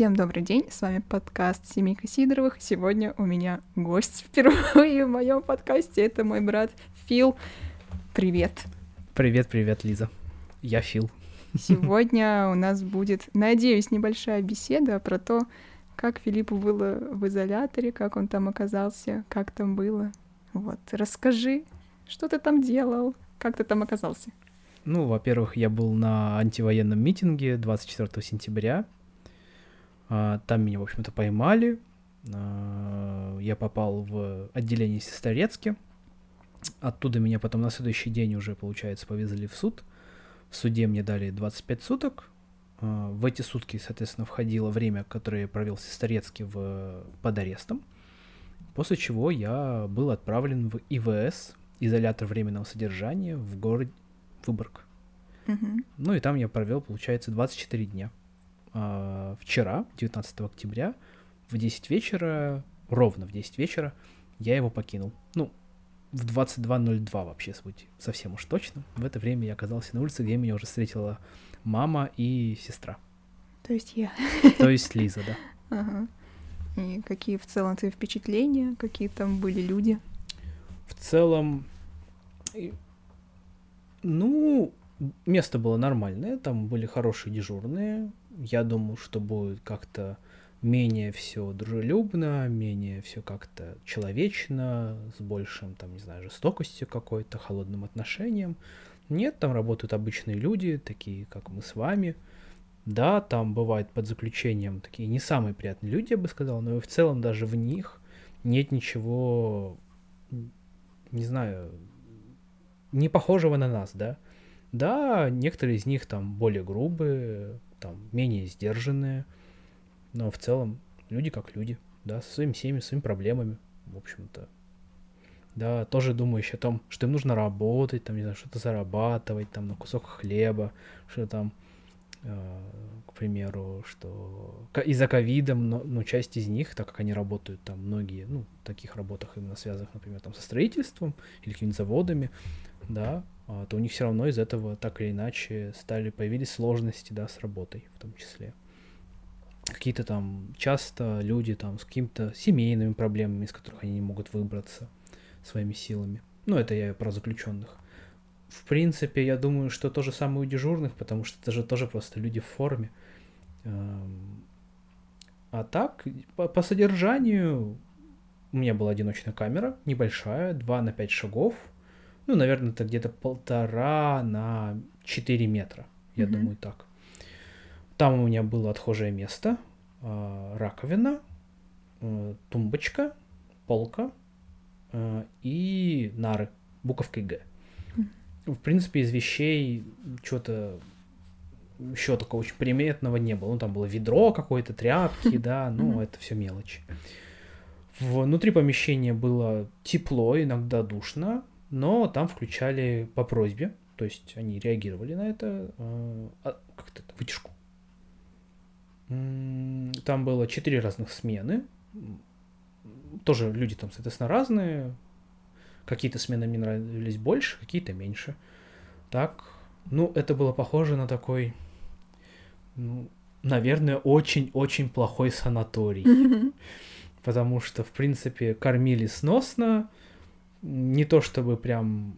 Всем добрый день, с вами подкаст Семейка Сидоровых. Сегодня у меня гость впервые в моем подкасте, это мой брат Фил. Привет. Привет, привет, Лиза. Я Фил. Сегодня у нас будет, надеюсь, небольшая беседа про то, как Филиппу было в изоляторе, как он там оказался, как там было. Вот, расскажи, что ты там делал, как ты там оказался? Ну, во-первых, я был на антивоенном митинге 24 сентября. А, там меня, в общем-то, поймали. А, я попал в отделение Сестрорецки. Оттуда меня потом на следующий день уже, получается, повезли в суд. В суде мне дали 25 суток. А, в эти сутки, соответственно, входило время, которое я провел в Сестрорецке в, под арестом. После чего я был отправлен в ИВС, изолятор временного содержания, в город Выборг. Мгм. Ну и там я провел, получается, 24 дня. А, вчера, 19 октября, в 10 вечера, ровно в 10 вечера, я его покинул. Ну, в 22.02 вообще, быть совсем уж точно. В это время я оказался на улице, где меня уже встретила мама и сестра. То есть я. То есть Лиза, да. Ага. И какие в целом твои впечатления, какие там были люди? В целом, ну, место было нормальное, там были хорошие дежурные. Я думал, что будет как-то менее все дружелюбно, менее все как-то человечно, с большим, там, не знаю, жестокостью какой-то, холодным отношением. Нет, там работают обычные люди, такие, как мы с вами. Да, там бывают под заключением такие не самые приятные люди, я бы сказал, но и в целом даже в них нет ничего, не знаю, не похожего на нас, да. Да, некоторые из них там более грубые, там менее сдержанные, но в целом люди как люди, да, со своими семьями, своими проблемами, в общем-то. Да, тоже думающие о том, что им нужно работать, там, не знаю, что-то зарабатывать, там, на кусок хлеба, что там, э, к примеру, что из-за ковида, мно- ну, часть из них, так как они работают там, многие, ну, в таких работах именно связанных, например, там, со строительством или какими-то заводами, да, а, то у них все равно из этого так или иначе стали, появились сложности, да, с работой в том числе. Какие-то там, часто люди там с какими-то семейными проблемами, из которых они не могут выбраться своими силами. Ну, это я про заключенных. В принципе, я думаю, что то же самое у дежурных, потому что это же тоже просто люди в форме. Эм, А так, по, по содержанию, у меня была одиночная камера, небольшая, 2 на 5 шагов. Ну, наверное, это где-то полтора на 4 метра, я Мгм. думаю, так. Там у меня было отхожее место, а, раковина, э, тумбочка, полка э, и нары буковкой Г. В принципе, из вещей что-то еще такого очень приметного не было. Ну, там было ведро какое-то, тряпки, да, ну, это все мелочи. Внутри помещения было тепло, иногда душно, но там включали по просьбе, то есть они реагировали на это, э, а, как это, вытяжку. Там было четыре разных смены, тоже люди там, соответственно, разные, какие-то смены мне нравились больше, какие-то меньше. Так, ну, это было похоже на такой, ну, наверное, очень-очень плохой санаторий. Потому что, в принципе, кормили сносно, не то чтобы прям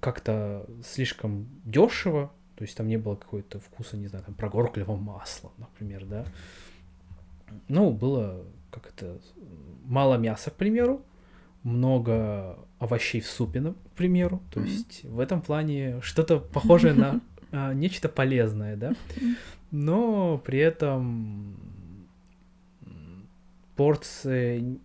как-то слишком дешево, то есть там не было какого-то вкуса, не знаю, там прогорклого масла, например, да. Ну, было как это, мало мяса, к примеру, много овощей в супе, к примеру. То есть в этом плане что-то похожее на а, нечто полезное, да. Но при этом порции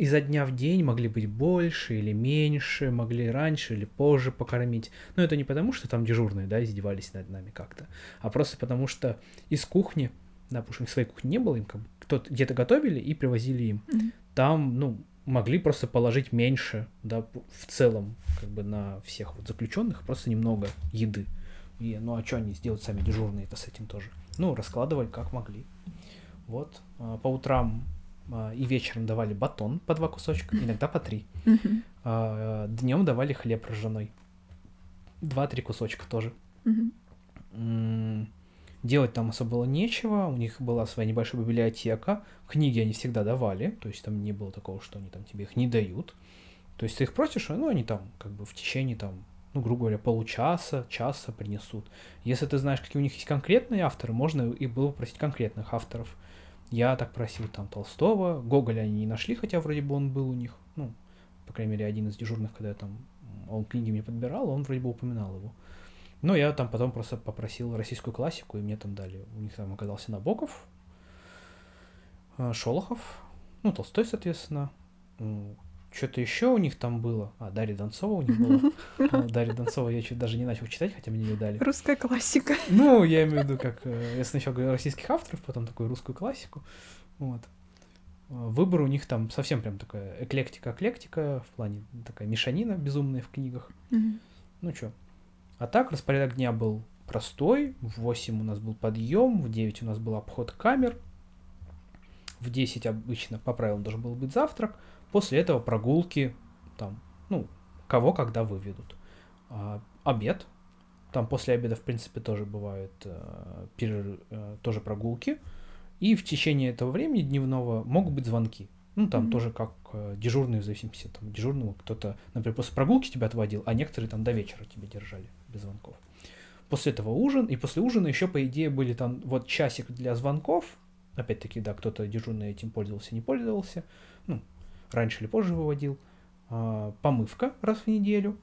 изо дня в день могли быть больше или меньше, могли раньше или позже покормить. Но это не потому, что там дежурные, да, издевались над нами как-то, а просто потому, что из кухни, да, потому что у них своей кухни не было, им как бы кто-то где-то готовили и привозили им. Мгм. Там, ну, могли просто положить меньше, да, в целом, как бы на всех вот заключенных, просто немного еды. И, ну, а что они сделают сами дежурные это с этим тоже? Ну, раскладывали как могли. Вот. а, По утрам и вечером давали батон по два кусочка, иногда по три. Мгм. Днем давали хлеб ржаной. Два-три кусочка тоже. Делать там особо было нечего, у них была своя небольшая библиотека, книги они всегда давали, то есть там не было такого, что они там тебе их не дают. То есть ты их просишь, ну, они там как бы в течение там, ну, грубо говоря, получаса, часа принесут. Если ты знаешь, какие у них есть конкретные авторы, можно и было попросить конкретных авторов. Я так просил там Толстого, Гоголя они не нашли, хотя вроде бы он был у них, ну, по крайней мере, один из дежурных, когда я там, он книги мне подбирал, он вроде бы упоминал его. Но я там потом просто попросил российскую классику, и мне там дали. У них там оказался Набоков, э, Шолохов, ну, Толстой, соответственно. Что-то еще у них там было. А, Дарья Донцова у них была. Ну, Дарья Донцова я чуть даже не начал читать, хотя мне не дали. Русская классика. Ну, я имею в виду, как э, я сначала говорю российских авторов, потом такую русскую классику. Вот. Выбор у них там совсем прям такая эклектика-эклектика, в плане такая мешанина безумная в книгах. Ну что, а так распорядок дня был простой. В 8 у нас был подъем, в 9 у нас был обход камер. В 10 обычно по правилам должен был быть завтрак. После этого прогулки, там, ну, кого когда выведут. А, обед. Там после обеда, в принципе, тоже бывают э, перер... э, тоже прогулки. И в течение этого времени дневного могут быть звонки. Ну, там mm-hmm. тоже как э, дежурные, в зависимости от дежурного, кто-то, например, после прогулки тебя отводил, а некоторые там до вечера тебя держали без звонков. После этого ужин, и после ужина еще, по идее, были там вот часик для звонков. Опять-таки, да, кто-то дежурный этим пользовался, не пользовался. Ну, раньше или позже выводил. А, помывка раз в неделю.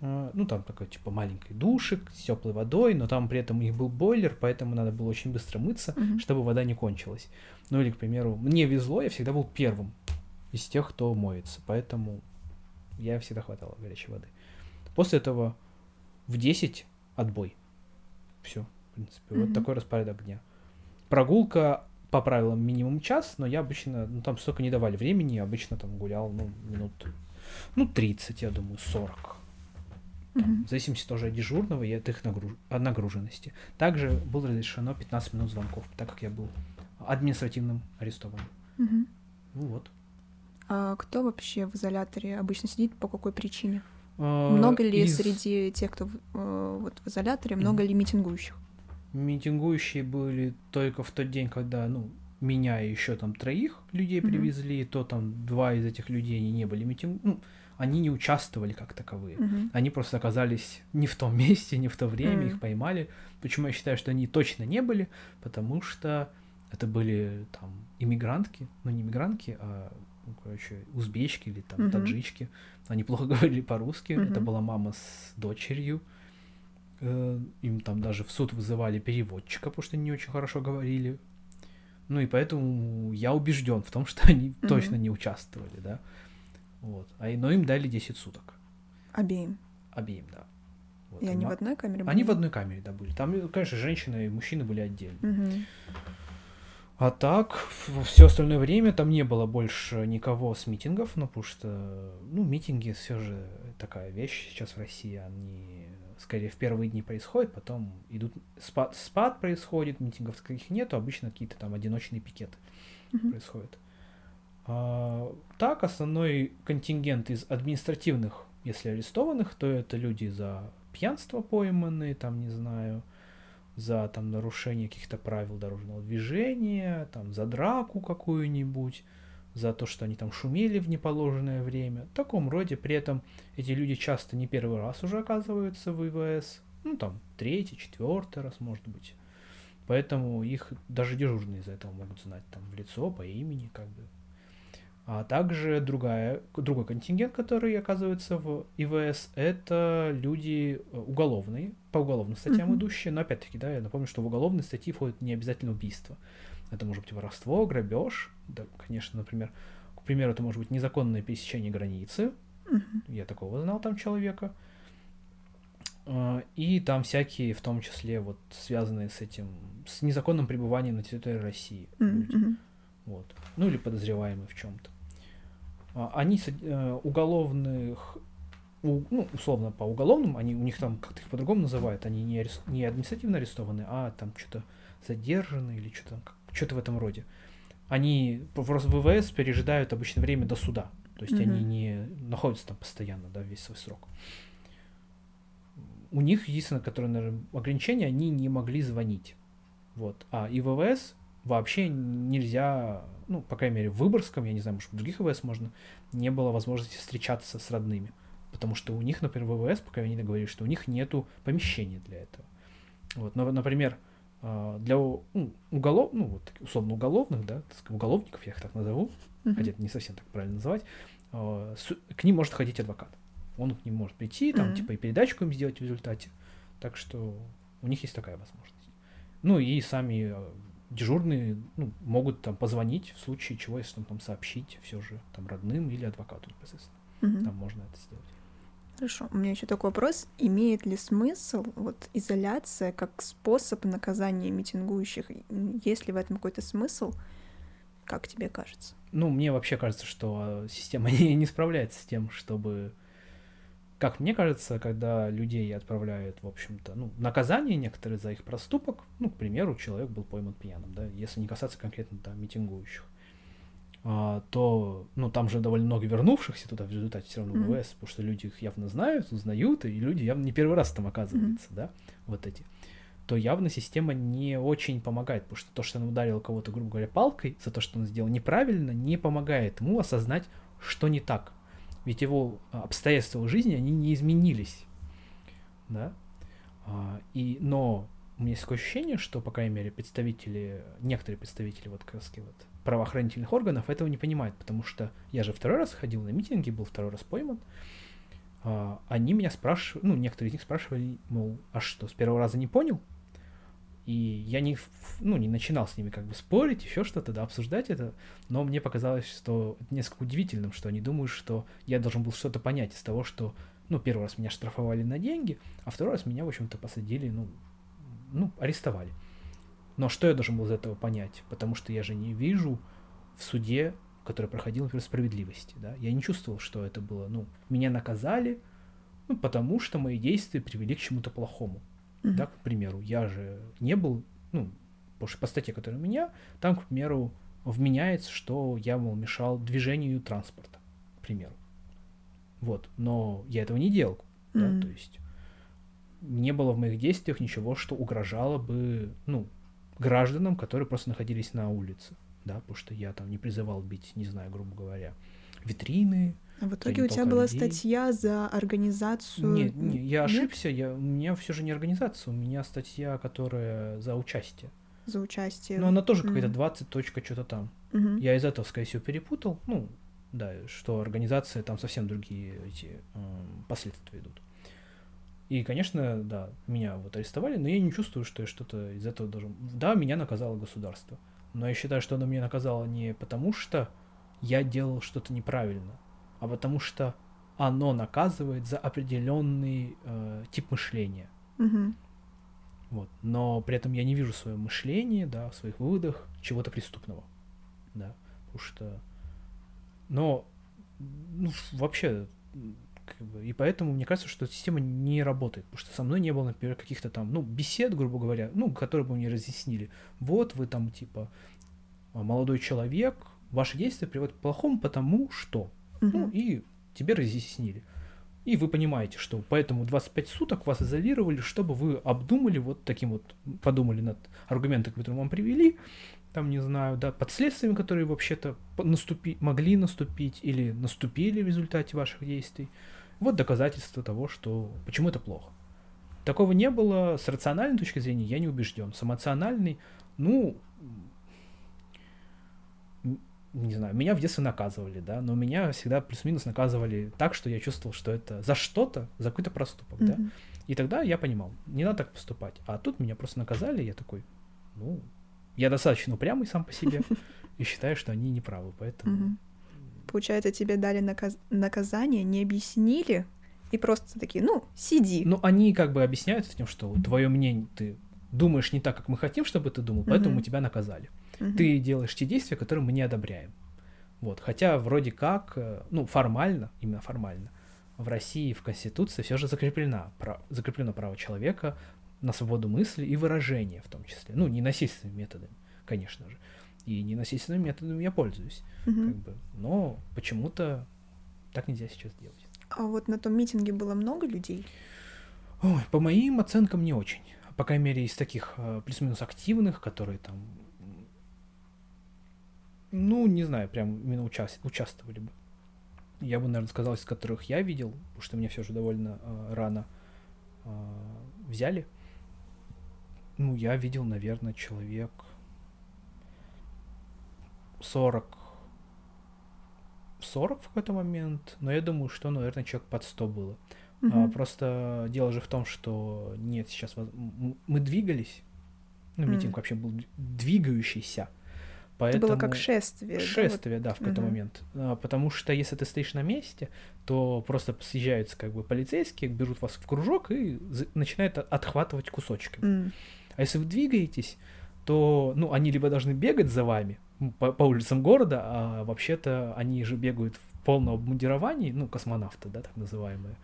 А, ну, там такой, типа, маленький душик с теплой водой, но там при этом у них был бойлер, поэтому надо было очень быстро мыться, mm-hmm. чтобы вода не кончилась. Ну, или, к примеру, мне везло, я всегда был первым из тех, кто моется, поэтому я всегда хватало горячей воды. После этого в 10 отбой. Все, в принципе. Mm-hmm. Вот такой распорядок дня. Прогулка по правилам минимум час, но я обычно, ну там столько не давали времени, обычно там гулял, ну, минут, ну, 30, я думаю, 40. Там. В зависимости тоже от дежурного и от их нагруж... от нагруженности. Также было разрешено 15 минут звонков, так как я был административным арестованным. Mm-hmm. Ну вот. А кто вообще в изоляторе обычно сидит, по какой причине? А, много ли из... среди тех, кто э, вот в изоляторе, много mm. ли митингующих? Митингующие были только в тот день, когда, ну, меня и еще там троих людей mm-hmm. привезли, то там два из этих людей они не были митинг, ну, они не участвовали как таковые. Mm-hmm. Они просто оказались не в том месте, не в то время, mm-hmm. их поймали. Почему я считаю, что они точно не были? Потому что это были там иммигрантки, ну не иммигрантки, а ну, короче, узбечки или там mm-hmm. таджички. Они плохо говорили по-русски. Mm-hmm. Это была мама с дочерью. Э, им там даже в суд вызывали переводчика, потому что они не очень хорошо говорили. Ну и поэтому я убежден в том, что они mm-hmm. точно не участвовали, да. Вот. А, но им дали 10 суток. Обеим. Обеим, да. Вот. И они в одной камере были? Они в одной камере, да, были. Там, конечно, женщины и мужчины были отдельно. Mm-hmm. А так, все остальное время там не было больше никого с митингов, ну, потому что, ну, митинги все же такая вещь сейчас в России, они скорее в первые дни происходят, потом идут, спад, спад происходит, митингов таких нету, обычно какие-то там одиночные пикеты mm-hmm. происходят. А, так, основной контингент из административных, если арестованных, то это люди за пьянство пойманные, там, не знаю, за там нарушение каких-то правил дорожного движения, там за драку какую-нибудь, за то, что они там шумели в неположенное время. В таком роде при этом эти люди часто не первый раз уже оказываются в ИВС, ну там третий, четвертый раз может быть. Поэтому их даже дежурные из-за этого могут знать там в лицо, по имени, как бы. А также другая, другой контингент, который оказывается в ИВС, это люди э, уголовные, по уголовным статьям mm-hmm. идущие. Но опять-таки, да, я напомню, что в уголовные статьи входит не обязательно убийство. Это может быть воровство, грабеж, да, конечно, например, к примеру, это может быть незаконное пересечение границы. Mm-hmm. Я такого знал там человека. А, и там всякие, в том числе, вот связанные с этим, с незаконным пребыванием на территории России. Mm-hmm. Вот. Ну или подозреваемые в чем-то. А, они э, уголовных, ну, условно по уголовным, они у них там как-то их по-другому называют, они не, арест, не административно арестованы, а там что-то задержаны или что-то что-то в этом роде. Они в ВВС пережидают обычно время до суда, то есть mm-hmm. они не находятся там постоянно, да, весь свой срок. У них единственное, которое, наверное, ограничение, они не могли звонить. Вот. А и ВВС вообще нельзя, ну, по крайней мере, в Выборгском, я не знаю, может, в других ВВС можно, не было возможности встречаться с родными. Потому что у них, например, ВВС, пока они говорили, что у них нету помещения для этого. Вот, но, например, для ну, уголов, ну, вот, условно уголовных, да, уголовников, я их так назову, uh-huh. хотя это не совсем так правильно называть, а, к ним может ходить адвокат. Он к ним может прийти, там, uh-huh. типа, и передачку им сделать в результате. Так что у них есть такая возможность. Ну, и сами а, дежурные ну, могут там позвонить в случае чего, если там сообщить все же там родным или адвокату непосредственно. Uh-huh. Там можно это сделать. Хорошо. У меня еще такой вопрос. Имеет ли смысл вот изоляция как способ наказания митингующих? Есть ли в этом какой-то смысл? Как тебе кажется? Ну, мне вообще кажется, что система не, не справляется с тем, чтобы... Как мне кажется, когда людей отправляют, в общем-то, ну, наказание некоторые за их проступок, ну, к примеру, человек был пойман пьяным, да, если не касаться конкретно там митингующих, а, то, ну, там же довольно много вернувшихся туда в результате все равно mm-hmm. ВВС, потому что люди их явно знают, узнают, и люди явно не первый раз там оказываются, mm-hmm. да, вот эти, то явно система не очень помогает, потому что то, что он ударил кого-то, грубо говоря, палкой за то, что он сделал неправильно, не помогает ему осознать, что не так. Ведь его обстоятельства жизни, они не изменились, да, а, и, но у меня есть такое ощущение, что, по крайней мере, представители, некоторые представители вот как раз вот правоохранительных органов этого не понимают, потому что я же второй раз ходил на митинги, был второй раз пойман. А, они меня спрашивали, ну, некоторые из них спрашивали, мол, а что, с первого раза не понял? И я не, ну, не начинал с ними как бы спорить, еще что-то, да, обсуждать это, но мне показалось, что несколько удивительным, что они думают, что я должен был что-то понять из того, что, ну, первый раз меня штрафовали на деньги, а второй раз меня, в общем-то, посадили, ну, ну, арестовали. Но что я должен был из этого понять? Потому что я же не вижу в суде, который проходил, например, справедливости, да, я не чувствовал, что это было, ну, меня наказали, ну, потому что мои действия привели к чему-то плохому. Mm-hmm. Да, к примеру, я же не был, ну, потому что по статье, которая у меня, там, к примеру, вменяется, что я, мол, мешал движению транспорта, к примеру. Вот, но я этого не делал, mm-hmm. да, то есть не было в моих действиях ничего, что угрожало бы, ну, гражданам, которые просто находились на улице, да, потому что я там не призывал бить, не знаю, грубо говоря, витрины. А в итоге у тебя была людей. статья за организацию. Нет, не, я Нет? ошибся, я, у меня все же не организация, у меня статья, которая за участие. За участие. Но она тоже mm-hmm. какая-то 20 точка что-то там. Mm-hmm. Я из этого, скорее всего, перепутал. Ну, да, что организация там совсем другие эти э, последствия идут. И, конечно, да, меня вот арестовали, но я не чувствую, что я что-то из этого должен... Да, меня наказало государство, но я считаю, что оно меня наказало не потому, что я делал что-то неправильно, а потому что оно наказывает за определенный э, тип мышления. Угу. Вот. Но при этом я не вижу в своем мышлении, да, в своих выводах чего-то преступного. Да. Потому что. Но ну, вообще как бы, и поэтому мне кажется, что эта система не работает, потому что со мной не было, например, каких-то там, ну, бесед, грубо говоря, ну, которые бы мне разъяснили. Вот вы там, типа, а, молодой человек, ваши действия приводят к плохому, потому что. Угу. Ну, и тебе разъяснили. И вы понимаете, что поэтому 25 суток вас изолировали, чтобы вы обдумали вот таким вот, подумали над аргументами, которые вам привели, там, не знаю, да, под следствиями, которые вообще-то наступи, могли наступить или наступили в результате ваших действий. Вот доказательство того, что почему это плохо. Такого не было с рациональной точки зрения, я не убежден. С эмоциональной, ну, не знаю, меня в детстве наказывали, да, но меня всегда плюс-минус наказывали так, что я чувствовал, что это за что-то, за какой-то проступок, mm-hmm. да. И тогда я понимал, не надо так поступать. А тут меня просто наказали, я такой, ну, я достаточно упрямый сам по себе и считаю, что они неправы, поэтому получается, тебе дали наказ... наказание, не объяснили, и просто такие, ну, сиди. Ну, они как бы объясняют тем, что твое мнение, ты думаешь не так, как мы хотим, чтобы ты думал, поэтому uh-huh. мы тебя наказали. Uh-huh. Ты делаешь те действия, которые мы не одобряем. Вот. Хотя вроде как, э, ну, формально, именно формально, в России в Конституции все же закреплено, прав, закреплено право человека на свободу мысли и выражения в том числе. Ну, не насильственными методами, конечно же и ненасильственными методами я пользуюсь. Угу. Как бы. Но почему-то так нельзя сейчас делать. А вот на том митинге было много людей? Ой, по моим оценкам не очень. по крайней мере, из таких э, плюс-минус активных, которые там, ну, не знаю, прям именно участ участвовали бы. Я бы, наверное, сказал, из которых я видел, потому что меня все же довольно э, рано э, взяли. Ну, я видел, наверное, человек 40 40 в какой-то момент, но я думаю, что, наверное, человек под 100 было. Uh-huh. А, просто дело же в том, что нет, сейчас мы двигались, ну, митинг mm. вообще был двигающийся. Поэтому... Это было как шествие. Шествие, да, вот? да в какой-то угу. момент. А, потому что если ты стоишь на месте, то просто съезжаются как бы полицейские, берут вас в кружок и начинают отхватывать кусочки. Mm. А если вы двигаетесь, то, ну, они либо должны бегать за вами по, по улицам города, а вообще-то они же бегают в полном обмундировании, ну, космонавты, да, так называемые.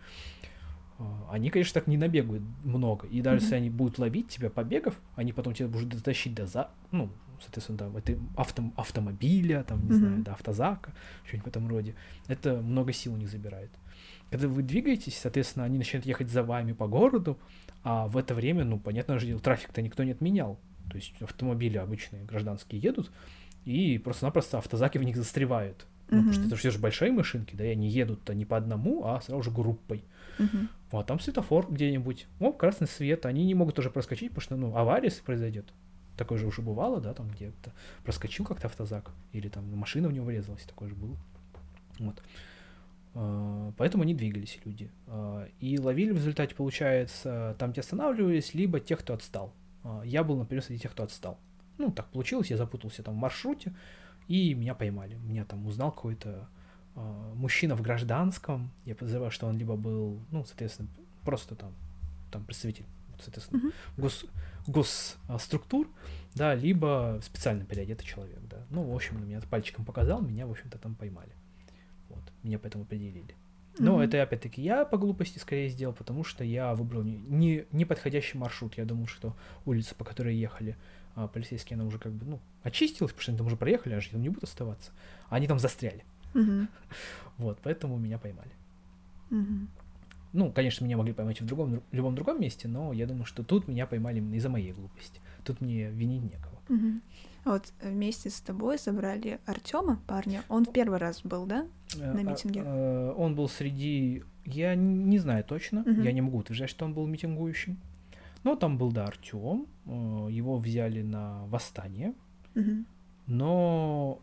А, они, конечно, так не набегают много. И даже mm-hmm. если они будут ловить тебя побегов, они потом тебя будут дотащить до за... ну, соответственно, да, это авто... автомобиля, там, не mm-hmm. знаю, до автозака, что-нибудь в этом роде. Это много сил не забирает. Когда вы двигаетесь, соответственно, они начинают ехать за вами по городу, а в это время, ну, понятно же, трафик-то никто не отменял. То есть автомобили обычные, гражданские едут, и просто-напросто автозаки в них застревают. Ну, mm-hmm. потому что это все же большие машинки, да, и они едут-то не по одному, а сразу же группой. Mm-hmm. А там светофор где-нибудь, о, красный свет, они не могут уже проскочить, потому что, ну, авария произойдет. Такое же уже бывало, да, там где-то проскочил как-то автозак, или там машина в него врезалась, такое же было. Вот. А, поэтому они двигались, люди. А, и ловили в результате, получается, там, где останавливались, либо тех, кто отстал. А, я был, например, среди тех, кто отстал. Ну, так получилось, я запутался там в маршруте, и меня поймали. Меня там узнал какой-то э, мужчина в гражданском. Я подозреваю, что он либо был, ну, соответственно, просто там, там представитель, соответственно, гос, госструктур, да, либо специально переодетый человек, да. Ну, в общем, меня пальчиком показал, меня, в общем-то, там поймали. Вот, меня поэтому определили. Но mm-hmm. это опять-таки я по глупости скорее сделал, потому что я выбрал не, не, подходящий маршрут. Я думал, что улица, по которой ехали а, полицейские, она уже как бы, ну, очистилась, потому что они там уже проехали, а же там не будут оставаться. А они там застряли. Mm-hmm. Вот, поэтому меня поймали. Mm-hmm. Ну, конечно, меня могли поймать в другом, в любом другом месте, но я думаю, что тут меня поймали именно из-за моей глупости. Тут мне винить некого. Mm-hmm. Вот вместе с тобой забрали Артема, парня. Он в первый раз был, да, на э, митинге? А, а, он был среди... Я не знаю точно, uh-huh. я не могу утверждать, что он был митингующим. Но там был, да, Артем. Э, его взяли на восстание. Uh-huh. Но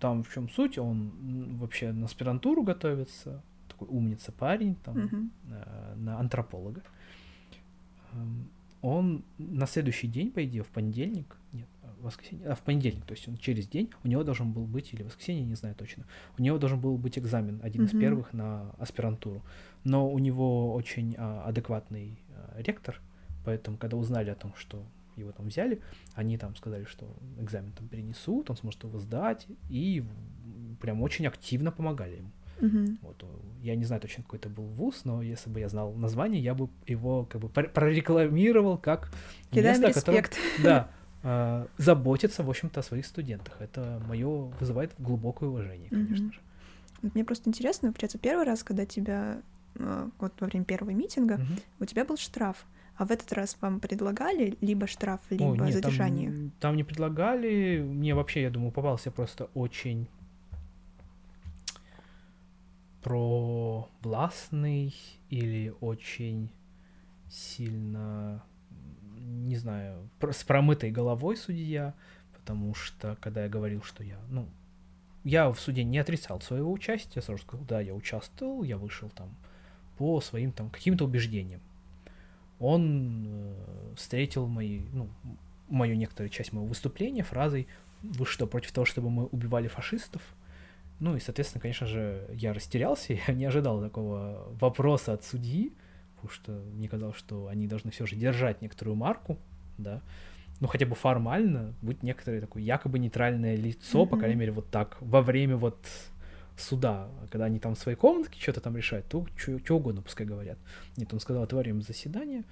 там в чем суть? Он вообще на аспирантуру готовится. Такой умница парень, там, uh-huh. на антрополога. Эм, он на следующий день, по идее, в понедельник, нет, воскресенье, а в понедельник, то есть он через день, у него должен был быть, или воскресенье, не знаю точно, у него должен был быть экзамен, один mm-hmm. из первых на аспирантуру. Но у него очень а, адекватный а, ректор, поэтому, когда узнали о том, что его там взяли, они там сказали, что экзамен там перенесут, он сможет его сдать, и прям очень активно помогали ему. Uh-huh. Вот, я не знаю точно, какой это был вуз, но если бы я знал название, я бы его как бы прорекламировал как Кидаем место, респект. Которое, да, э, заботится, в общем-то, о своих студентах. Это мое вызывает глубокое уважение, конечно uh-huh. же. Мне просто интересно, получается, первый раз, когда тебя э, вот во время первого митинга, uh-huh. у тебя был штраф. А в этот раз вам предлагали либо штраф, либо О, нет, задержание? Там, там не предлагали. Мне вообще, я думаю, попался просто очень про властный или очень сильно, не знаю, с промытой головой судья, потому что когда я говорил, что я, ну, я в суде не отрицал своего участия, сразу сказал, да, я участвовал, я вышел там по своим там каким-то убеждениям. Он э, встретил мои, ну, мою некоторую часть моего выступления фразой «Вы что, против того, чтобы мы убивали фашистов?» Ну и, соответственно, конечно же, я растерялся, я не ожидал такого вопроса от судьи, потому что мне казалось, что они должны все же держать некоторую марку, да, ну хотя бы формально быть некоторое такое якобы нейтральное лицо, mm-hmm. по крайней мере, вот так, во время вот суда, когда они там в своей комнатке что-то там решают, то что угодно пускай говорят. Нет, он сказал, отворим заседание,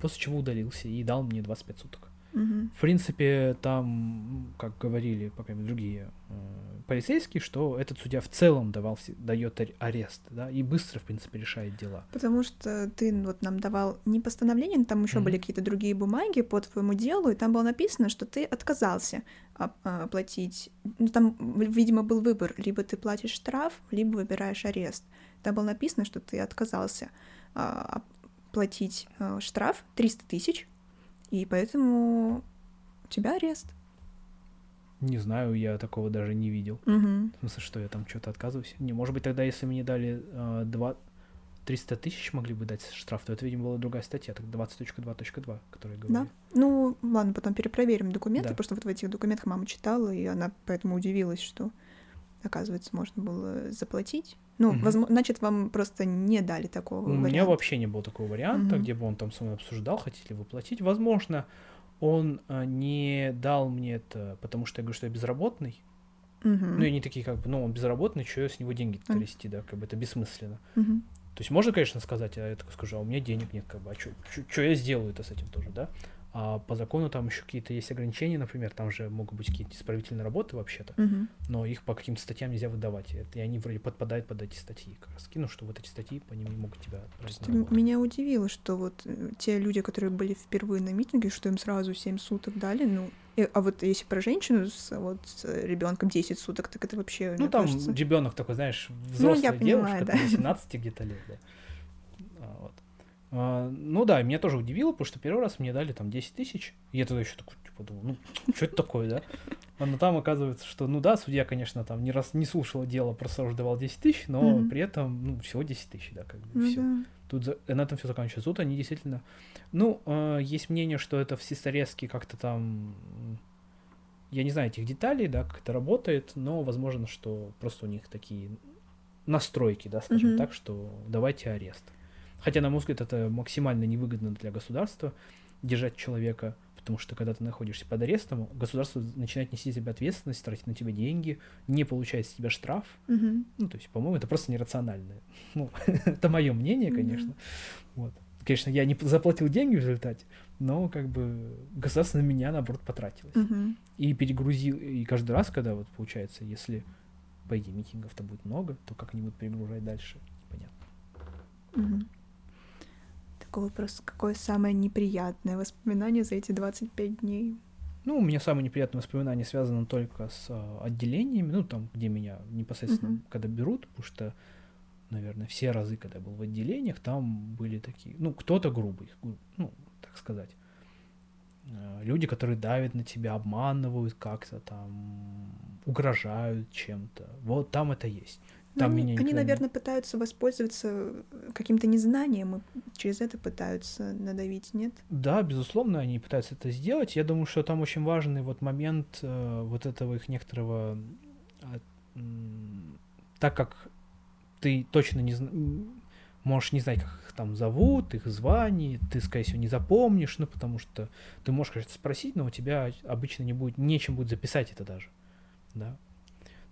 после чего удалился и дал мне 25 суток. Угу. В принципе, там, как говорили, по крайней мере, другие э, полицейский, что этот судья в целом давал, дает арест, да, и быстро, в принципе, решает дела. Потому что ты вот нам давал не постановление, но там еще mm-hmm. были какие-то другие бумаги по твоему делу, и там было написано, что ты отказался платить. Ну, там, видимо, был выбор, либо ты платишь штраф, либо выбираешь арест. Там было написано, что ты отказался а, платить а, штраф 300 тысяч, и поэтому у тебя арест. Не знаю, я такого даже не видел. Угу. В смысле, что я там что-то отказываюсь? Не, может быть, тогда, если мне дали э, 2, 300 тысяч могли бы дать штраф, то это, видимо, была другая статья, так 20.2.2, которая говорит. Да. Ну, ладно, потом перепроверим документы, да. потому что вот в этих документах мама читала, и она поэтому удивилась, что, оказывается, можно было заплатить. Ну, угу. возможно, значит, вам просто не дали такого У варианта. меня вообще не было такого варианта, угу. где бы он там со мной обсуждал, хотите ли вы платить. Возможно, он а, не дал мне это, потому что я говорю, что я безработный. Угу. Ну, и они такие, как бы, ну, он безработный, что я с него деньги трясти, да, как бы это бессмысленно. Угу. То есть можно, конечно, сказать, а я такой скажу, а у меня денег нет, как бы, а что я сделаю-то с этим тоже, да? А по закону там еще какие-то есть ограничения, например, там же могут быть какие-то исправительные работы вообще-то, Угу. но их по каким-то статьям нельзя выдавать. И они вроде подпадают под эти статьи как раз. Ну, что вот эти статьи по ним не могут тебя Просто работу. меня удивило, что вот э, те люди, которые были впервые на митинге, что им сразу 7 суток дали, ну, и- а вот если про женщину с вот с ребенком 10 суток, так это вообще, Ну, там кажется... ребенок такой, знаешь, Ну, взрослая я девушка, понимаю, да. 18 где-то лет, да. А, ну да, меня тоже удивило, потому что первый раз мне дали там 10 тысяч. И я тогда еще такой, типа, думал, ну, что это такое, да? А но там оказывается, что, ну да, судья, конечно, там не раз не слушал дело, просто уже давал 10 тысяч, но Мгм. при этом, ну, всего 10 тысяч, да, как бы, Ну все. Тут за- на этом все заканчивается. Тут они действительно... Ну, э, есть мнение, что это в Сестрорецке как-то там... Я не знаю этих деталей, да, как это работает, но возможно, что просто у них такие настройки, да, скажем Мгм. так, что давайте арест. Хотя, на мой взгляд, это максимально невыгодно для государства держать человека, потому что когда ты находишься под арестом, государство начинает нести на тебя ответственность, тратить на тебя деньги, не получает с тебя штраф, Мгм. ну, то есть, по-моему, это просто нерационально. Ну, это мое мнение, Ну конечно. Вот. Конечно, я не заплатил деньги в результате, но как бы государство на меня, наоборот, потратилось. Мгм. И перегрузил, и каждый раз, когда вот получается, если, по идее, митингов-то будет много, то как они будут перегружать дальше, непонятно. Мгм. Такой вопрос, какое самое неприятное воспоминание за эти 25 дней? Ну, у меня самые неприятные воспоминания связаны только с а, отделениями, ну, там, где меня непосредственно, Мгм. когда берут, потому что, наверное, все разы, когда я был в отделениях, там были такие, ну, кто-то грубый, гру- ну, так сказать. А, Люди, которые давят на тебя, обманывают как-то там, угрожают чем-то. Вот там это есть. Ну, Там они, меня они, не- наверное, пытаются воспользоваться э, каким-то незнанием и через это пытаются надавить, нет? Да, безусловно, они пытаются это сделать. Я думаю, что там очень важный вот момент э, вот этого их некоторого... м, так как ты точно не можешь не знать, как их там зовут, их звание, ты, скорее всего, не запомнишь, ну, потому что ты можешь, конечно, спросить, но у тебя обычно не будет, нечем будет записать это даже, да,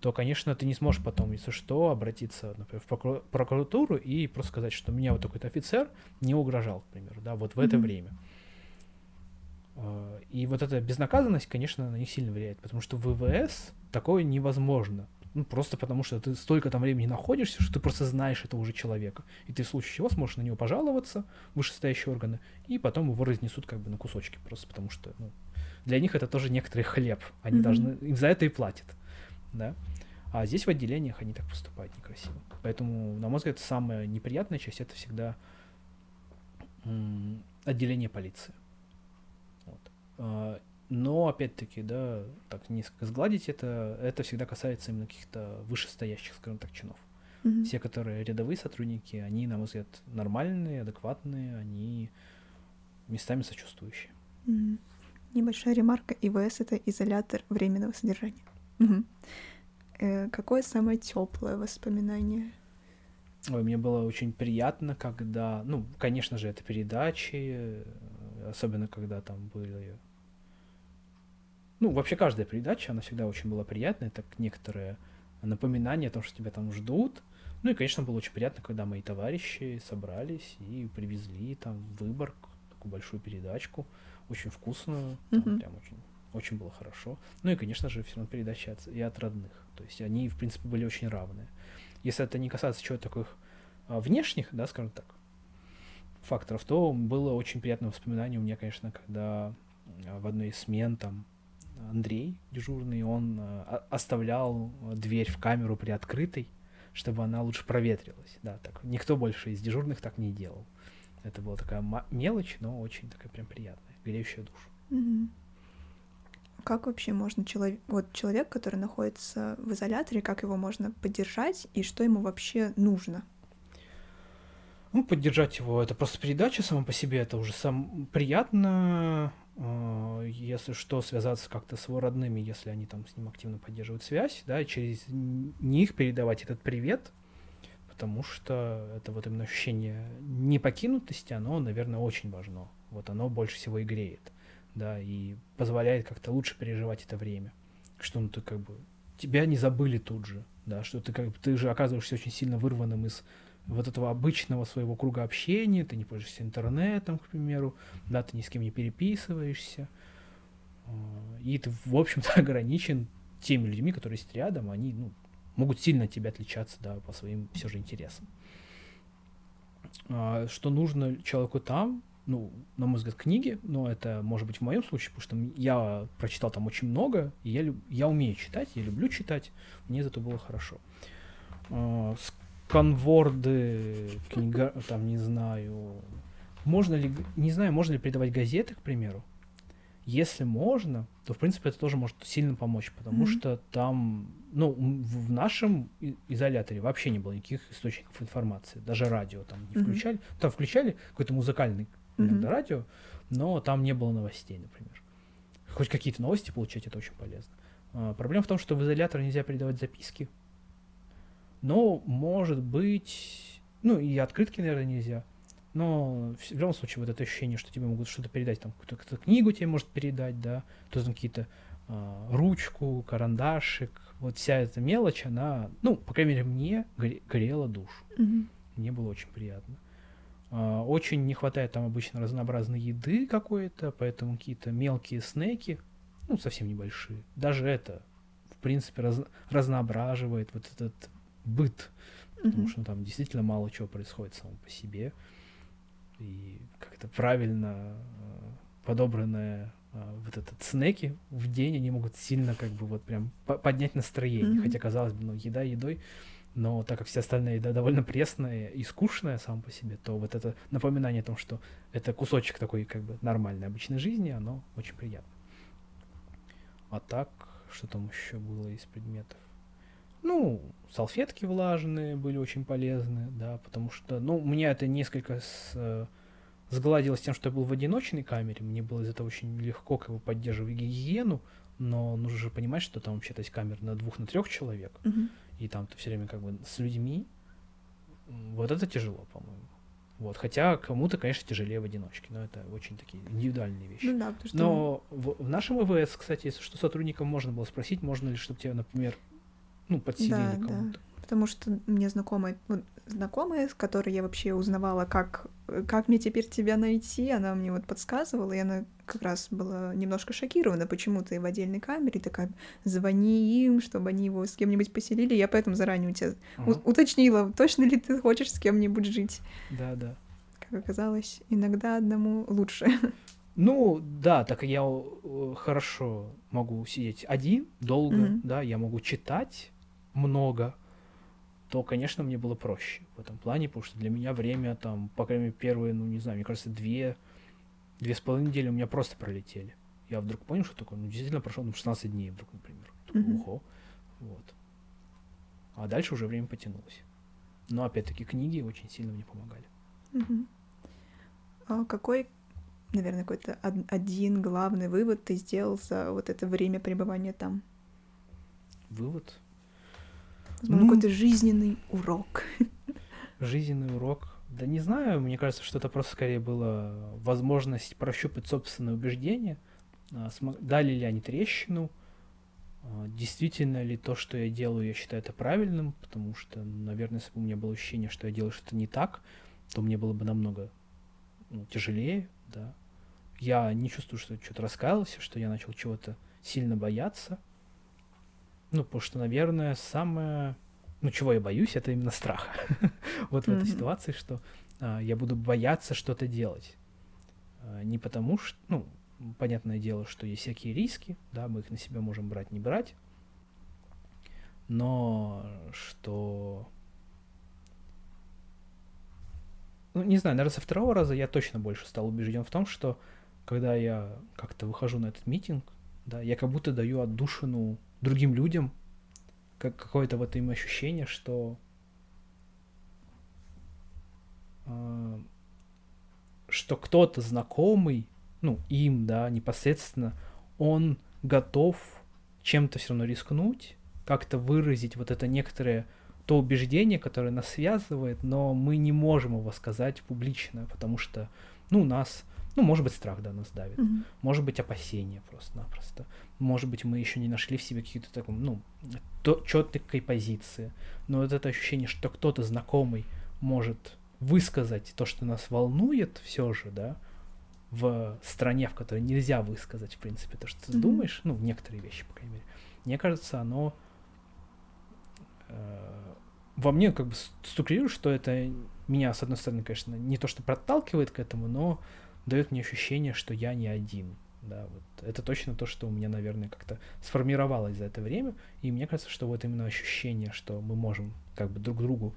то, конечно, ты не сможешь потом, если что, обратиться, например, в прокуратуру и просто сказать, что меня вот такой-то офицер не угрожал, к примеру, да, вот в это Мгм. время. А, И вот эта безнаказанность, конечно, на них сильно влияет, потому что в ВВС такое невозможно. Ну, просто потому что ты столько там времени находишься, что ты просто знаешь этого уже человека. И ты в случае чего сможешь на него пожаловаться, вышестоящие органы, и потом его разнесут как бы на кусочки, просто потому что ну, для них это тоже некоторый хлеб. Они Мгм. должны, им за это и платят. Да? А здесь в отделениях они так поступают некрасиво. Поэтому, на мой взгляд, самая неприятная часть это всегда отделение полиции. Вот. А, Но, опять-таки, да, так несколько сгладить это, это всегда касается именно каких-то вышестоящих, скажем так, чинов. Мгм. Все, которые рядовые сотрудники, они, на мой взгляд, нормальные, адекватные, они местами сочувствующие. Мгм. Небольшая ремарка. ИВС — это изолятор временного содержания. Э, Какое самое теплое воспоминание? Ой, мне было очень приятно, когда, ну, конечно же, это передачи, э, особенно когда там были... Ну, вообще каждая передача, она всегда очень была приятная, это некоторое напоминание о том, что тебя там ждут. Ну и, конечно, было очень приятно, когда мои товарищи собрались и привезли там в Выборг такую большую передачку, очень вкусную, там Мгм. прям очень очень было хорошо. Ну и, конечно же, все равно передача от, и от родных. То есть они, в принципе, были очень равные. Если это не касается чего-то таких а, внешних, да, скажем так, факторов, то было очень приятное воспоминание у меня, конечно, когда а, в одной из смен там Андрей дежурный, он а, оставлял дверь в камеру приоткрытой, чтобы она лучше проветрилась. Да, так никто больше из дежурных так не делал. Это была такая мелочь, но очень такая прям приятная, греющая душу. Mm-hmm. Как вообще можно человек, вот человек, который находится в изоляторе, как его можно поддержать и что ему вообще нужно? Ну, поддержать его, это просто передача сама по себе, это уже сам приятно, э, если что, связаться как-то с его родными, если они там с ним активно поддерживают связь, да, и через них передавать этот привет, потому что это вот именно ощущение непокинутости, оно, наверное, очень важно. Вот оно больше всего и греет да, и позволяет как-то лучше переживать это время. Что ну ты как бы тебя не забыли тут же, да, что ты как бы ты же оказываешься очень сильно вырванным из вот этого обычного своего круга общения, ты не пользуешься интернетом, к примеру, да, ты ни с кем не переписываешься, а, и ты, в общем-то, ограничен теми людьми, которые есть рядом, они, ну, могут сильно от тебя отличаться, да, по своим все же интересам. А, что нужно человеку там, ну, на мой взгляд, книги, но это может быть в моем случае, потому что я прочитал там очень много, и я, я умею читать, я люблю читать, мне это было хорошо. Uh, сканворды, книга, там, не знаю, можно ли, не знаю, можно ли передавать газеты, к примеру. Если можно, то, в принципе, это тоже может сильно помочь, потому mm-hmm. что там, ну, в нашем изоляторе вообще не было никаких источников информации, даже радио там не включали. Mm-hmm. Там включали какой-то музыкальный иногда mm-hmm. радио, но там не было новостей, например. Хоть какие-то новости получать, это очень полезно. А, проблема в том, что в изолятор нельзя передавать записки. Но, может быть, ну и открытки, наверное, нельзя. Но в любом случае, вот это ощущение, что тебе могут что-то передать, там какую-то книгу тебе может передать, да, то там какие-то э, ручку, карандашик, вот вся эта мелочь, она, ну, по крайней мере, мне грела душу. Mm-hmm. Мне было очень приятно. А, очень не хватает там обычно разнообразной еды какой-то, поэтому какие-то мелкие снеки, ну, совсем небольшие. Даже это, в принципе, раз, разноображивает вот этот быт, mm-hmm. потому что там действительно мало чего происходит само по себе. И как-то правильно а, подобранные а, вот этот снеки в день, они могут сильно как бы вот прям поднять настроение. Mm-hmm. Хотя, казалось бы, ну, еда едой, но так как все остальные еда довольно пресная и скучная сам по себе, то вот это напоминание о том, что это кусочек такой как бы нормальной обычной жизни, оно очень приятно. А так, что там еще было из предметов? Ну, салфетки влажные были очень полезны, да, потому что, ну, у меня это несколько с, э, сгладилось тем, что я был в одиночной камере, мне было из этого очень легко как бы поддерживать гигиену, но нужно же понимать, что там вообще-то есть камера на двух, на трех человек, uh-huh и там ты все время как бы с людьми, вот это тяжело, по-моему. Вот, хотя кому-то, конечно, тяжелее в одиночке, но это очень такие индивидуальные вещи. Ну да, потому что... Но в, в нашем ИВС, кстати, если что, сотрудникам можно было спросить, можно ли, чтобы тебя, например, ну, подселили да, кому-то. Да потому что мне знакомая, ну, знакомая, с которой я вообще узнавала, как, как мне теперь тебя найти, она мне вот подсказывала, и она как раз была немножко шокирована, почему ты в отдельной камере, такая, звони им, чтобы они его с кем-нибудь поселили, я поэтому заранее у тебя uh-huh. уточнила, точно ли ты хочешь с кем-нибудь жить. Да, да. Как оказалось, иногда одному лучше. Ну, да, так я э, хорошо могу сидеть один, долго, mm-hmm. да, я могу читать много, то, конечно, мне было проще в этом плане, потому что для меня время там, по крайней мере, первые, ну, не знаю, мне кажется, две, две с половиной недели у меня просто пролетели. Я вдруг понял, что такое, ну, действительно прошло, ну, 16 дней вдруг, например. Такой, mm-hmm. Ухо. Вот. А дальше уже время потянулось. Но, опять-таки, книги очень сильно мне помогали. Mm-hmm. А какой, наверное, какой-то один главный вывод ты сделал за вот это время пребывания там? Вывод? Возможно, ну, какой-то жизненный урок. Жизненный урок. Да не знаю, мне кажется, что это просто скорее было возможность прощупать собственное убеждение, а, дали ли они трещину, а, действительно ли то, что я делаю, я считаю это правильным, потому что, наверное, если бы у меня было ощущение, что я делаю что-то не так, то мне было бы намного ну, тяжелее, да. я не чувствую, что что-то раскаялся, что я начал чего-то сильно бояться. Ну, потому что, наверное, самое... Ну, чего я боюсь, это именно страх. вот в этой ситуации, что а, я буду бояться что-то делать. А, не потому что... Ну, понятное дело, что есть всякие риски, да, мы их на себя можем брать, не брать. Но что... Ну, не знаю, наверное, со второго раза я точно больше стал убежден в том, что когда я как-то выхожу на этот митинг, да, я как будто даю отдушину другим людям, как какое-то вот им ощущение, что э, что кто-то знакомый, ну, им, да, непосредственно, он готов чем-то все равно рискнуть, как-то выразить вот это некоторое то убеждение, которое нас связывает, но мы не можем его сказать публично, потому что, ну, нас ну, может быть, страх, да, нас давит. Mm-hmm. Может быть, опасение просто-напросто. Может быть, мы еще не нашли в себе какие-то такой, ну, то, четкой позиции. Но вот это ощущение, что кто-то знакомый может высказать то, что нас волнует, все же, да, в стране, в которой нельзя высказать, в принципе, то, что ты mm-hmm. думаешь, ну, некоторые вещи, по крайней мере. Мне кажется, оно э, во мне как бы структурирует, что это меня, с одной стороны, конечно, не то, что проталкивает к этому, но дает мне ощущение, что я не один. Да, вот это точно то, что у меня, наверное, как-то сформировалось за это время. И мне кажется, что вот именно ощущение, что мы можем как бы друг другу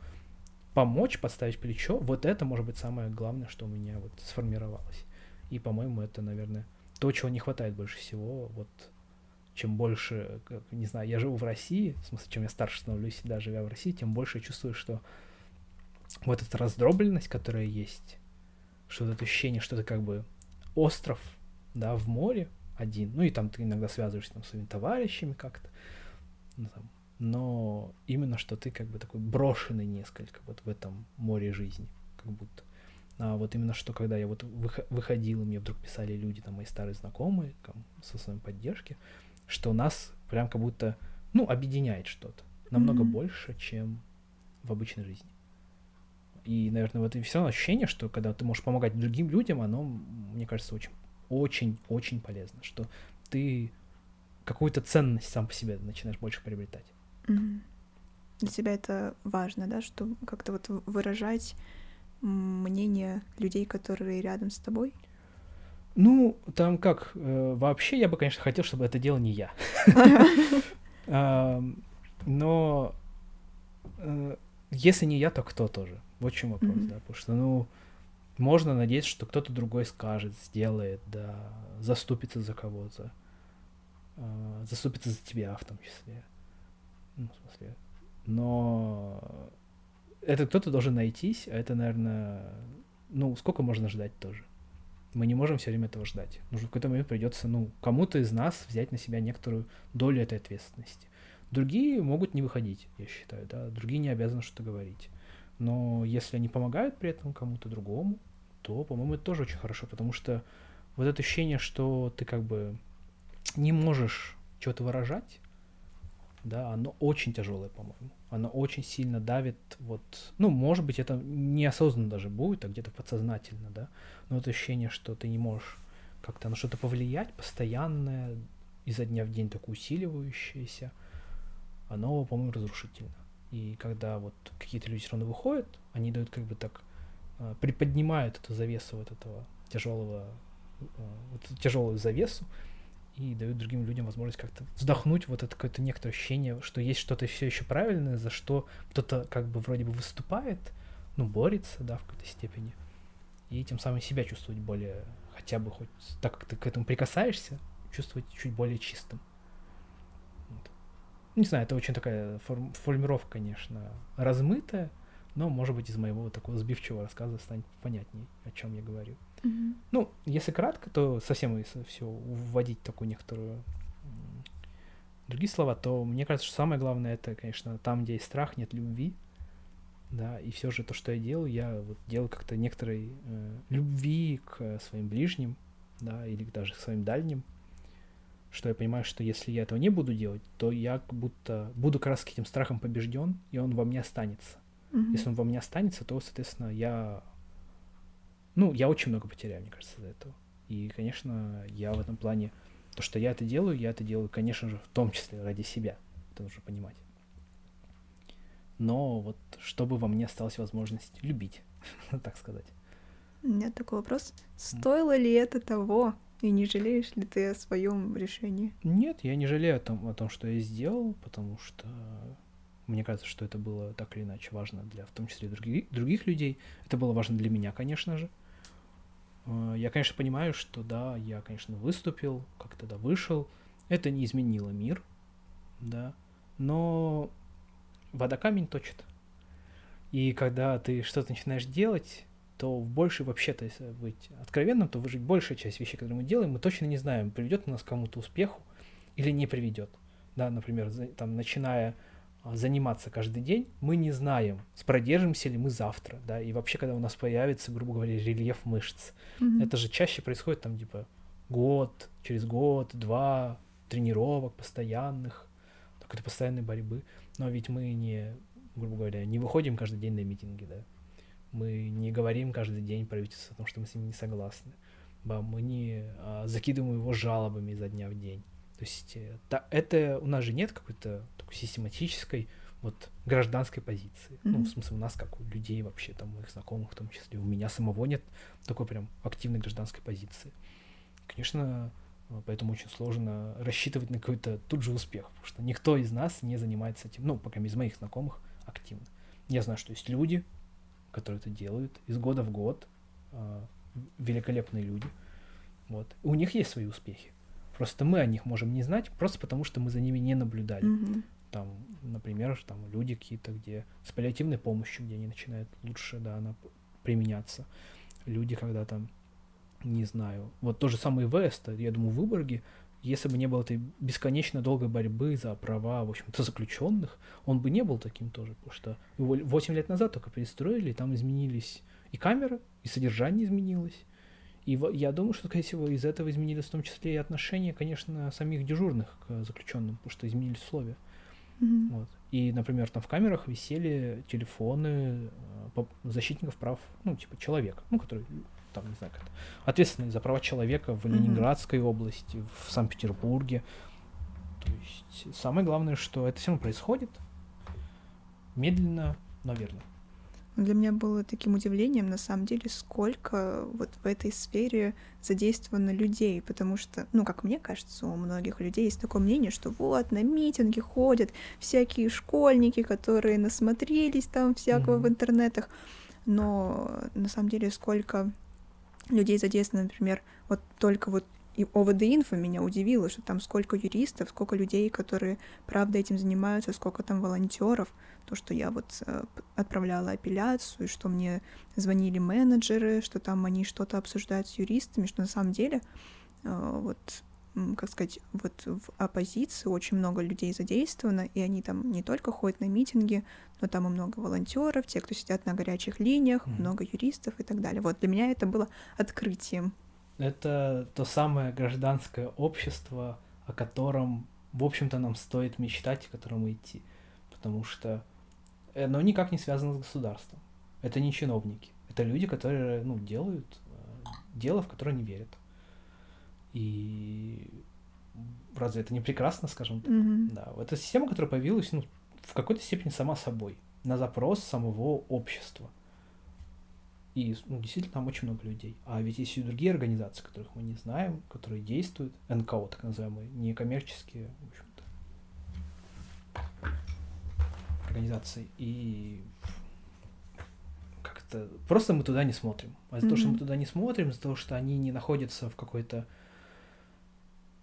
помочь, подставить плечо, вот это может быть самое главное, что у меня вот сформировалось. И, по-моему, это, наверное, то, чего не хватает больше всего. Вот чем больше, не знаю, я живу в России, в смысле, чем я старше становлюсь, да, живя в России, тем больше я чувствую, что вот эта раздробленность, которая есть, что это ощущение, что это как бы остров, да, в море один, ну и там ты иногда связываешься там, с своими товарищами как-то, ну, там, но именно что ты как бы такой брошенный несколько вот в этом море жизни, как будто. А вот именно что, когда я вот выходил, и мне вдруг писали люди, там, мои старые знакомые, там, со своей поддержки, что нас прям как будто, ну, объединяет что-то намного mm-hmm. больше, чем в обычной жизни. И, наверное, вот и все равно ощущение, что когда ты можешь помогать другим людям, оно, мне кажется, очень, очень, очень полезно, что ты какую-то ценность сам по себе начинаешь больше приобретать. Mm-hmm. Для тебя это важно, да, что как-то вот выражать мнение людей, которые рядом с тобой? Ну, там как, э, вообще я бы, конечно, хотел, чтобы это делал не я. Но э, если не я, то кто тоже? Вот в чем вопрос, mm-hmm. да, потому что, ну, можно надеяться, что кто-то другой скажет, сделает, да, заступится за кого-то, э, заступится за тебя в том числе, ну, в смысле, но это кто-то должен найтись, а это, наверное, ну, сколько можно ждать тоже? Мы не можем все время этого ждать. Нужно в какой-то момент придется, ну, кому-то из нас взять на себя некоторую долю этой ответственности. Другие могут не выходить, я считаю, да, другие не обязаны что-то говорить. Но если они помогают при этом кому-то другому, то, по-моему, это тоже очень хорошо, потому что вот это ощущение, что ты как бы не можешь что-то выражать, да, оно очень тяжелое, по-моему. Оно очень сильно давит, вот, ну, может быть, это неосознанно даже будет, а где-то подсознательно, да, но это ощущение, что ты не можешь как-то на что-то повлиять, постоянное, изо дня в день такое усиливающееся, оно, по-моему, разрушительно. И когда вот какие-то люди все равно выходят, они дают как бы так, э, приподнимают эту завесу вот этого тяжелого, э, вот тяжелую завесу, и дают другим людям возможность как-то вздохнуть вот это какое-то некоторое ощущение, что есть что-то все еще правильное, за что кто-то как бы вроде бы выступает, ну, борется, да, в какой-то степени, и тем самым себя чувствовать более, хотя бы хоть так как ты к этому прикасаешься, чувствовать чуть более чистым. Не знаю, это очень такая форм- формировка, конечно, размытая, но, может быть, из моего такого сбивчивого рассказа станет понятней, о чем я говорю. Mm-hmm. Ну, если кратко, то совсем если все вводить такую некоторую другие слова, то мне кажется, что самое главное это, конечно, там, где есть страх, нет любви, да, и все же то, что я делаю, я вот делаю как-то некоторой э, любви к своим ближним, да, или даже к своим дальним, что я понимаю, что если я этого не буду делать, то я как будто буду как раз этим страхом побежден, и он во мне останется. Mm-hmm. Если он во мне останется, то, соответственно, я... Ну, я очень много потеряю, мне кажется, из-за этого. И, конечно, я в этом плане, то, что я это делаю, я это делаю, конечно же, в том числе ради себя. Это нужно понимать. Но вот чтобы во мне осталась возможность любить, так сказать. У меня такой вопрос. Стоило ли это того? И не жалеешь ли ты о своем решении? Нет, я не жалею о том, о том, что я сделал, потому что мне кажется, что это было так или иначе важно для, в том числе, других, других людей. Это было важно для меня, конечно же. Э, я, конечно, понимаю, что да, я, конечно, выступил, как тогда вышел. Это не изменило мир, да, но вода камень точит. И когда ты что-то начинаешь делать, то в большей, вообще-то, если быть откровенным, то выжить большая часть вещей, которые мы делаем, мы точно не знаем, приведет нас к кому-то успеху или не приведет. Да, например, там, начиная а, заниматься каждый день, мы не знаем, продержимся ли мы завтра, да, и вообще, когда у нас появится, грубо говоря, рельеф мышц. Mm-hmm. Это же чаще происходит там, типа, год, через год, два, тренировок постоянных, какой-то постоянной борьбы. Но ведь мы не, грубо говоря, не выходим каждый день на митинги, да. Мы не говорим каждый день правительству о том, что мы с ним не согласны. Мы не а, закидываем его жалобами изо дня в день. То есть э, да, это у нас же нет какой-то такой систематической вот гражданской позиции. Mm-hmm. Ну, в смысле, у нас, как у людей вообще, там, моих знакомых в том числе, у меня самого нет такой прям активной гражданской позиции. Конечно, э, поэтому очень сложно рассчитывать на какой-то тут же успех, потому что никто из нас не занимается этим, ну, пока из моих знакомых активно. Я знаю, что есть люди, которые это делают из года в год, э, великолепные люди, вот. У них есть свои успехи. Просто мы о них можем не знать, просто потому что мы за ними не наблюдали. Mm-hmm. Там, например, там люди какие-то, где с паллиативной помощью, где они начинают лучше, да, она применяться. Люди, когда там, не знаю, вот то же самое ИВС, я думаю, в Выборге, если бы не было этой бесконечно долгой борьбы за права, в общем-то, заключенных, он бы не был таким тоже, потому что его 8 лет назад только перестроили, и там изменились и камеры, и содержание изменилось, и я думаю, что, скорее всего, из этого изменились в том числе и отношения, конечно, самих дежурных к заключенным, потому что изменились условия. Mm-hmm. Вот. И, например, там в камерах висели телефоны э, защитников прав, ну, типа человека, ну, который, там, не знаю, как ответственный за права человека в Ленинградской mm-hmm. области, в Санкт-Петербурге. То есть самое главное, что это все равно происходит медленно, но верно. Для меня было таким удивлением, на самом деле, сколько вот в этой сфере задействовано людей, потому что, ну, как мне кажется, у многих людей есть такое мнение, что вот на митинги ходят всякие школьники, которые насмотрелись там всякого mm-hmm. в интернетах, но на самом деле сколько людей задействовано, например, вот только вот и ОВД-инфо меня удивило, что там сколько юристов, сколько людей, которые правда этим занимаются, сколько там волонтеров. То, что я вот э, отправляла апелляцию, что мне звонили менеджеры, что там они что-то обсуждают с юристами, что на самом деле э, вот как сказать, вот в оппозиции очень много людей задействовано, и они там не только ходят на митинги, но там и много волонтеров, те, кто сидят на горячих линиях, mm. много юристов и так далее. Вот для меня это было открытием это то самое гражданское общество, о котором, в общем-то, нам стоит мечтать, к которому идти. Потому что оно никак не связано с государством. Это не чиновники. Это люди, которые ну, делают э, дело, в которое они верят. И разве это не прекрасно, скажем так? Mm-hmm. Да. Это система, которая появилась ну, в какой-то степени сама собой, на запрос самого общества. И ну, действительно там очень много людей. А ведь есть и другие организации, которых мы не знаем, которые действуют, НКО так называемые, некоммерческие, в общем-то, организации. И как-то просто мы туда не смотрим. А из-за mm-hmm. того, что мы туда не смотрим, из-за того, что они не находятся в какой-то,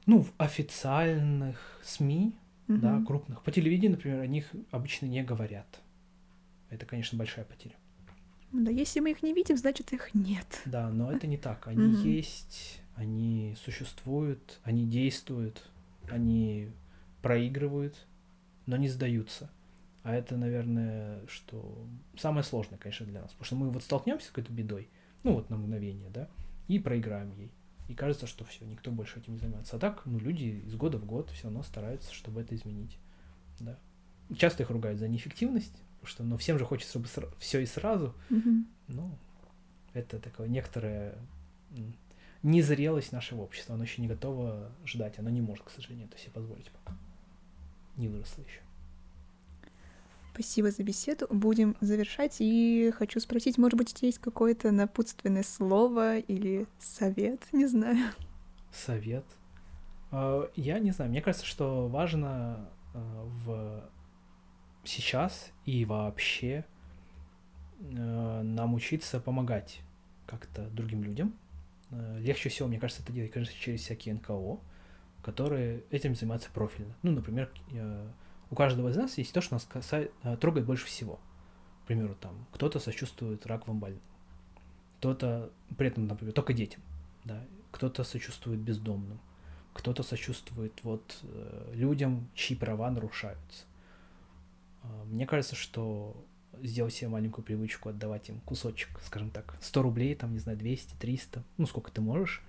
ну, в официальных СМИ, mm-hmm. да, крупных. По телевидению, например, о них обычно не говорят. Это, конечно, большая потеря. Да, если мы их не видим, значит их нет. Да, но это не так. Они mm-hmm. есть, они существуют, они действуют, они проигрывают, но не сдаются. А это, наверное, что самое сложное, конечно, для нас. Потому что мы вот столкнемся с какой-то бедой, ну вот на мгновение, да, и проиграем ей. И кажется, что все, никто больше этим не занимается. А так, ну, люди из года в год все равно стараются, чтобы это изменить. Да. Часто их ругают за неэффективность, потому что ну, всем же хочется, чтобы сра- все и сразу. Mm-hmm. Ну, это такое некоторое незрелость нашего общества. Оно еще не готово ждать, оно не может, к сожалению, это себе позволить пока. Не выросло еще. Спасибо за беседу. Будем завершать. И хочу спросить, может быть, есть какое-то напутственное слово или совет, не знаю. Совет. А, я не знаю. Мне кажется, что важно а, в сейчас и вообще а, нам учиться помогать как-то другим людям. Легче всего, мне кажется, это делать, конечно, через всякие НКО, которые этим занимаются профильно. Ну, например, у каждого из нас есть то, что нас касает, э, трогает больше всего. К примеру, там кто-то сочувствует раковым больным, кто-то при этом, например, только детям, да, кто-то сочувствует бездомным, кто-то сочувствует вот э, людям, чьи права нарушаются. А, мне кажется, что сделать себе маленькую привычку отдавать им кусочек, скажем так, 100 рублей, там, не знаю, 200, 300, ну, сколько ты можешь,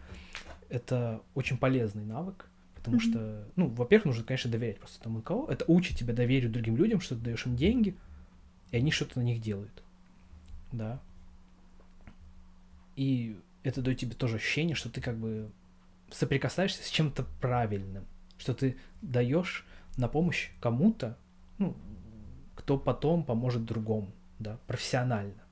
это очень полезный навык, Потому mm-hmm. что, ну, во-первых, нужно, конечно, доверять просто тому НКО. Это учит тебя доверию другим людям, что ты даешь им деньги, и они что-то на них делают. Да. И это дает тебе тоже ощущение, что ты как бы соприкасаешься с чем-то правильным, что ты даешь на помощь кому-то, ну, кто потом поможет другому, да, профессионально.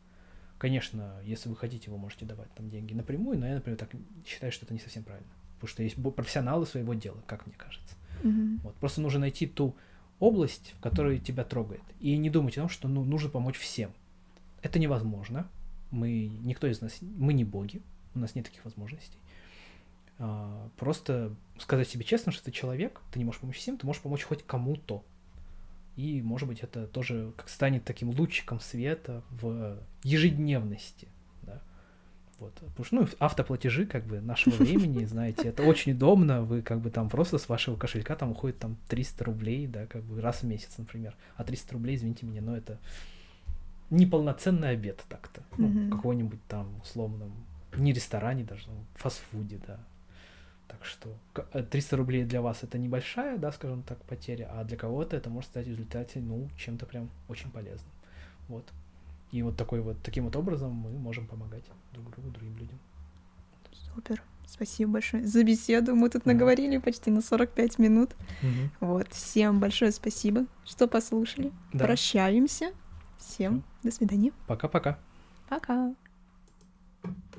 Конечно, если вы хотите, вы можете давать там деньги напрямую, но я, например, так считаю, что это не совсем правильно потому что есть профессионалы своего дела, как мне кажется. Mm-hmm. Вот. Просто нужно найти ту область, в которой тебя трогает. И не думать о том, что ну, нужно помочь всем. Это невозможно. Мы, никто из нас, мы не боги, у нас нет таких возможностей. А, просто сказать себе честно, что ты человек, ты не можешь помочь всем, ты можешь помочь хоть кому-то. И, может быть, это тоже как станет таким лучиком света в ежедневности вот. Потому что, ну, автоплатежи, как бы, нашего времени, знаете, это очень удобно, вы, как бы, там просто с вашего кошелька там уходит там 300 рублей, да, как бы, раз в месяц, например. А 300 рублей, извините меня, но это неполноценный обед так-то. Ну, mm-hmm. какой-нибудь там условном, не ресторане даже, ну, фастфуде, да. Так что 300 э, рублей для вас это небольшая, да, скажем так, потеря, а для кого-то это может стать в результате, ну, чем-то прям очень полезным. Вот. И вот такой вот таким вот образом мы можем помогать друг другу, другим людям. Супер. Спасибо большое за беседу. Мы тут наговорили почти на 45 минут. Угу. Вот. Всем большое спасибо, что послушали. Да. Прощаемся. Всем до свидания. Пока-пока. Пока. -пока. Пока.